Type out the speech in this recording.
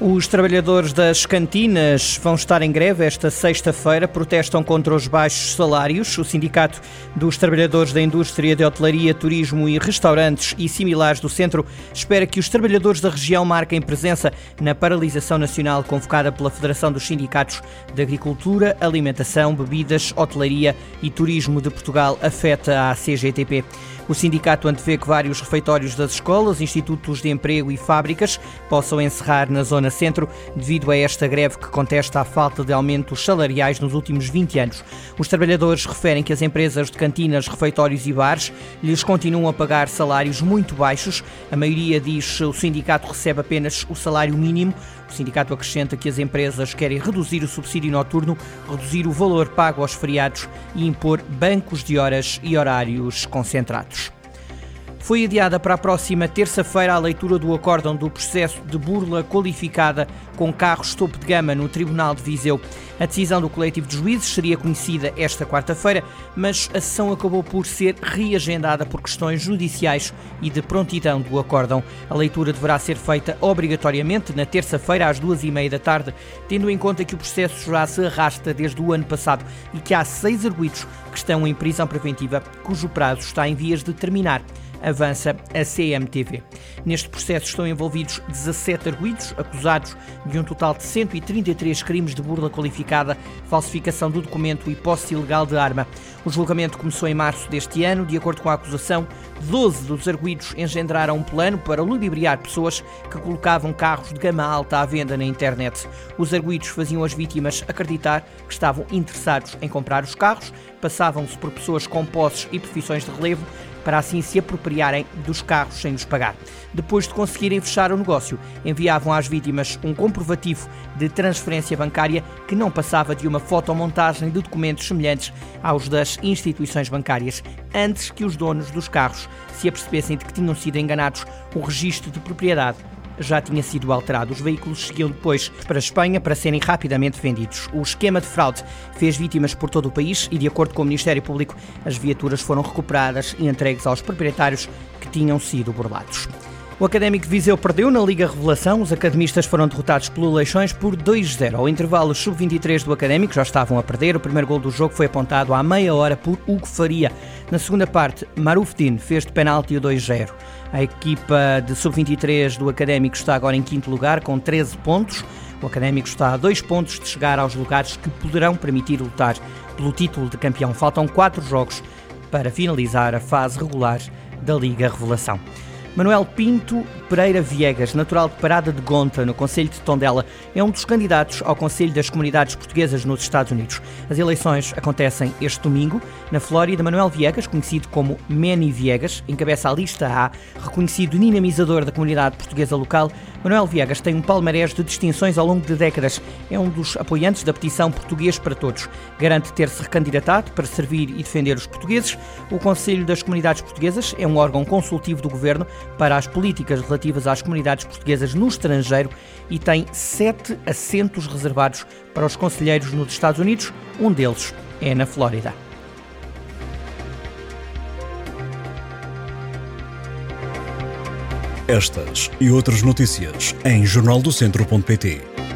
Os trabalhadores das cantinas vão estar em greve esta sexta-feira, protestam contra os baixos salários. O Sindicato dos Trabalhadores da Indústria de Hotelaria, Turismo e Restaurantes e similares do Centro espera que os trabalhadores da região marquem presença na paralisação nacional convocada pela Federação dos Sindicatos de Agricultura, Alimentação, Bebidas, Hotelaria e Turismo de Portugal, afeta a CGTP. O sindicato antevê que vários refeitórios das escolas, institutos de emprego e fábricas possam encerrar na zona centro devido a esta greve que contesta a falta de aumentos salariais nos últimos 20 anos. Os trabalhadores referem que as empresas de cantinas, refeitórios e bares lhes continuam a pagar salários muito baixos. A maioria diz o sindicato recebe apenas o salário mínimo. O sindicato acrescenta que as empresas querem reduzir o subsídio noturno, reduzir o valor pago aos feriados e impor bancos de horas e horários concentrados. Foi adiada para a próxima terça-feira a leitura do acórdão do processo de burla qualificada com carros topo de gama no Tribunal de Viseu. A decisão do coletivo de juízes seria conhecida esta quarta-feira, mas a sessão acabou por ser reagendada por questões judiciais e de prontidão do acórdão. A leitura deverá ser feita obrigatoriamente na terça-feira às duas e meia da tarde, tendo em conta que o processo já se arrasta desde o ano passado e que há seis arguidos que estão em prisão preventiva, cujo prazo está em vias de terminar avança a CMTV. Neste processo estão envolvidos 17 arguídos, acusados de um total de 133 crimes de burla qualificada, falsificação do documento e posse ilegal de arma. O julgamento começou em março deste ano. De acordo com a acusação, 12 dos arguídos engendraram um plano para ludibriar pessoas que colocavam carros de gama alta à venda na internet. Os arguídos faziam as vítimas acreditar que estavam interessados em comprar os carros, passavam-se por pessoas com posses e profissões de relevo para assim se apropriarem dos carros sem os pagar. Depois de conseguirem fechar o negócio, enviavam às vítimas um comprovativo de transferência bancária que não passava de uma fotomontagem de documentos semelhantes aos das instituições bancárias, antes que os donos dos carros se apercebessem de que tinham sido enganados o registro de propriedade já tinha sido alterado. Os veículos seguiam depois para a Espanha para serem rapidamente vendidos. O esquema de fraude fez vítimas por todo o país e, de acordo com o Ministério Público, as viaturas foram recuperadas e entregues aos proprietários que tinham sido burlados. O Académico Viseu perdeu na Liga Revelação. Os academistas foram derrotados pelo Leixões por 2-0. Ao intervalo, os sub-23 do Académico já estavam a perder. O primeiro gol do jogo foi apontado à meia hora por Hugo Faria. Na segunda parte, Marufdin fez de penalti o 2-0. A equipa de sub-23 do Académico está agora em quinto lugar com 13 pontos. O Académico está a dois pontos de chegar aos lugares que poderão permitir lutar pelo título de campeão. Faltam quatro jogos para finalizar a fase regular da Liga Revelação. Manuel Pinto Pereira Viegas, natural de Parada de Gonta, no Conselho de Tondela, é um dos candidatos ao Conselho das Comunidades Portuguesas nos Estados Unidos. As eleições acontecem este domingo. Na Flórida, Manuel Viegas, conhecido como Manny Viegas, encabeça a lista A, reconhecido dinamizador da comunidade portuguesa local. Manuel Viegas tem um palmarés de distinções ao longo de décadas. É um dos apoiantes da petição Português para Todos. Garante ter-se recandidatado para servir e defender os portugueses. O Conselho das Comunidades Portuguesas é um órgão consultivo do governo para as políticas relativas às comunidades portuguesas no estrangeiro e tem sete assentos reservados para os conselheiros nos Estados Unidos, um deles é na Flórida. Estas e outras notícias em jornaldocentro.pt.